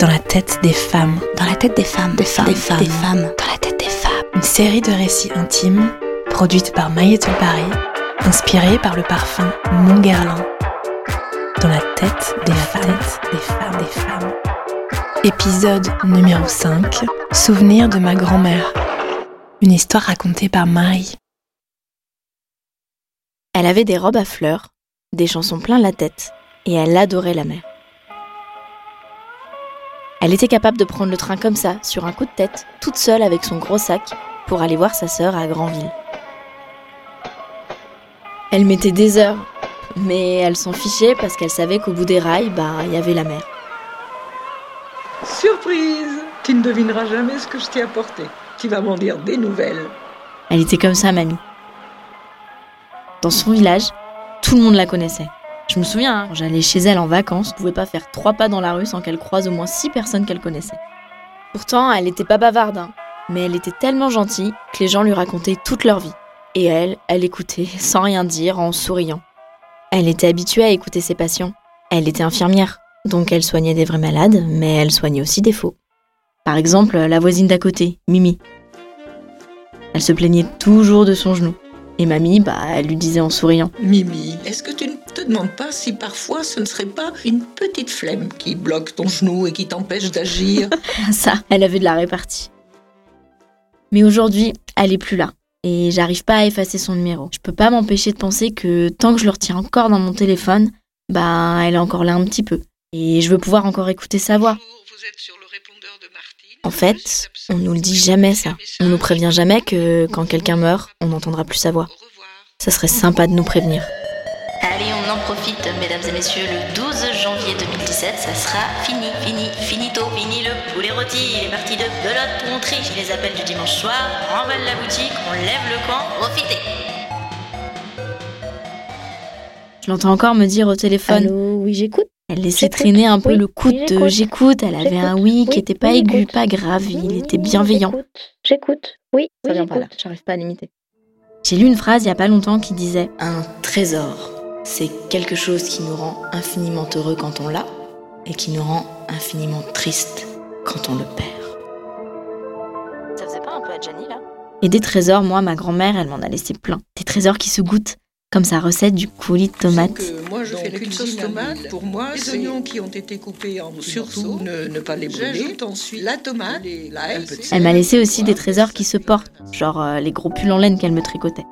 dans la tête des femmes. Dans la tête des femmes, des femmes, Des femmes. des femmes. Dans la tête des femmes. Une série de récits intimes produite par Maïetul Paris, inspirée par le parfum Montguerlin. Dans la tête des femmes, des femmes, des femmes. Épisode numéro 5. Souvenir de ma grand-mère. Une histoire racontée par Marie. Elle avait des robes à fleurs, des chansons plein la tête, et elle adorait la mer. Elle était capable de prendre le train comme ça, sur un coup de tête, toute seule avec son gros sac, pour aller voir sa sœur à Granville. Elle mettait des heures, mais elle s'en fichait parce qu'elle savait qu'au bout des rails, bah, il y avait la mer. Surprise Tu ne devineras jamais ce que je t'ai apporté. Tu vas m'en dire des nouvelles. Elle était comme ça, mamie. Dans son village, tout le monde la connaissait. Je me souviens, hein, quand j'allais chez elle en vacances, je pouvais pas faire trois pas dans la rue sans qu'elle croise au moins six personnes qu'elle connaissait. Pourtant, elle était pas bavarde, hein, mais elle était tellement gentille que les gens lui racontaient toute leur vie. Et elle, elle écoutait sans rien dire, en souriant. Elle était habituée à écouter ses patients. Elle était infirmière, donc elle soignait des vrais malades, mais elle soignait aussi des faux. Par exemple, la voisine d'à côté, Mimi. Elle se plaignait toujours de son genou. Et mamie, bah, elle lui disait en souriant. Mimi, est-ce que tu ne te demandes pas si parfois ce ne serait pas une petite flemme qui bloque ton genou et qui t'empêche d'agir? Ça, elle avait de la répartie. Mais aujourd'hui, elle est plus là. Et j'arrive pas à effacer son numéro. Je peux pas m'empêcher de penser que tant que je le retiens encore dans mon téléphone, bah, elle est encore là un petit peu. Et je veux pouvoir encore écouter sa voix. Vous êtes sur le répondeur de Martine. En fait, on nous le dit jamais ça. On nous prévient jamais que quand quelqu'un meurt, on n'entendra plus sa voix. Ça serait sympa de nous prévenir. Allez, on en profite, mesdames et messieurs, le 12 janvier 2017, ça sera fini, fini, finito, fini le poulet rôti, les parties de belote, on triche, les appels du dimanche soir, on remballe la boutique, on lève le camp, profitez Je l'entends encore me dire au téléphone. Allô, oui, j'écoute. Elle laissait traîner un peu Oui, le coude de j'écoute. Elle avait un oui qui Oui, était pas oui, aigu, pas grave. Il était bienveillant. J'écoute. J'écoute. Oui, Ça oui, vient pas là, j'arrive pas à l'imiter. J'ai lu une phrase il y a pas longtemps qui disait Un trésor, c'est quelque chose qui nous rend infiniment heureux quand on l'a et qui nous rend infiniment triste quand on le perd. Ça faisait pas un peu à Jenny là? Et des trésors, moi, ma grand-mère, elle m'en a laissé plein. Des trésors qui se goûtent, comme sa recette du coulis de tomates. Je fais une sauce tomate. Pour moi, les oignons qui ont été coupés en surtout ne, ne pas les brûler. J'ajoute ensuite la tomate, l'ail, Elle m'a laissé aussi des trésors qui se portent, genre euh, les gros pulls en laine qu'elle me tricotait.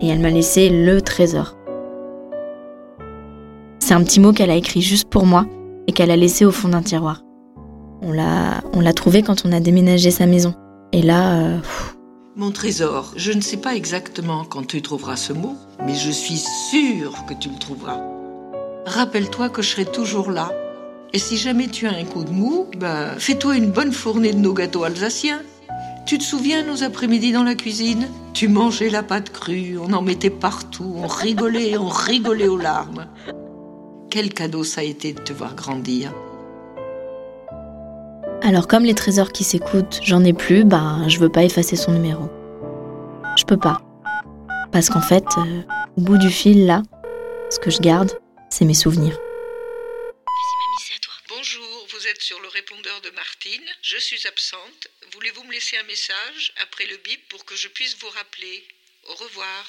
Et elle m'a laissé le trésor. C'est un petit mot qu'elle a écrit juste pour moi et qu'elle a laissé au fond d'un tiroir. On l'a, on l'a trouvé quand on a déménagé sa maison. Et là, euh, pff, Mon trésor, je ne sais pas exactement quand tu trouveras ce mot, mais je suis sûre que tu le trouveras. Rappelle-toi que je serai toujours là. Et si jamais tu as un coup de mou, ben, fais-toi une bonne fournée de nos gâteaux alsaciens. Tu te souviens nos après-midi dans la cuisine? Tu mangeais la pâte crue, on en mettait partout, on rigolait, on rigolait aux larmes. Quel cadeau ça a été de te voir grandir. Alors comme les trésors qui s'écoutent, j'en ai plus, bah je veux pas effacer son numéro. Je peux pas. Parce qu'en fait, euh, au bout du fil là, ce que je garde, c'est mes souvenirs. Bonjour, vous êtes sur le répondeur de Martine. Je suis absente. Voulez-vous me laisser un message après le bip pour que je puisse vous rappeler? Au revoir.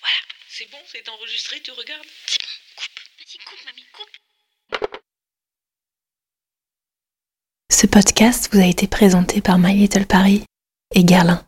Voilà, c'est bon, c'est enregistré, tu regardes? C'est bon, coupe Vas-y, coupe, mamie, coupe Ce podcast vous a été présenté par My Little Paris et Guerlain.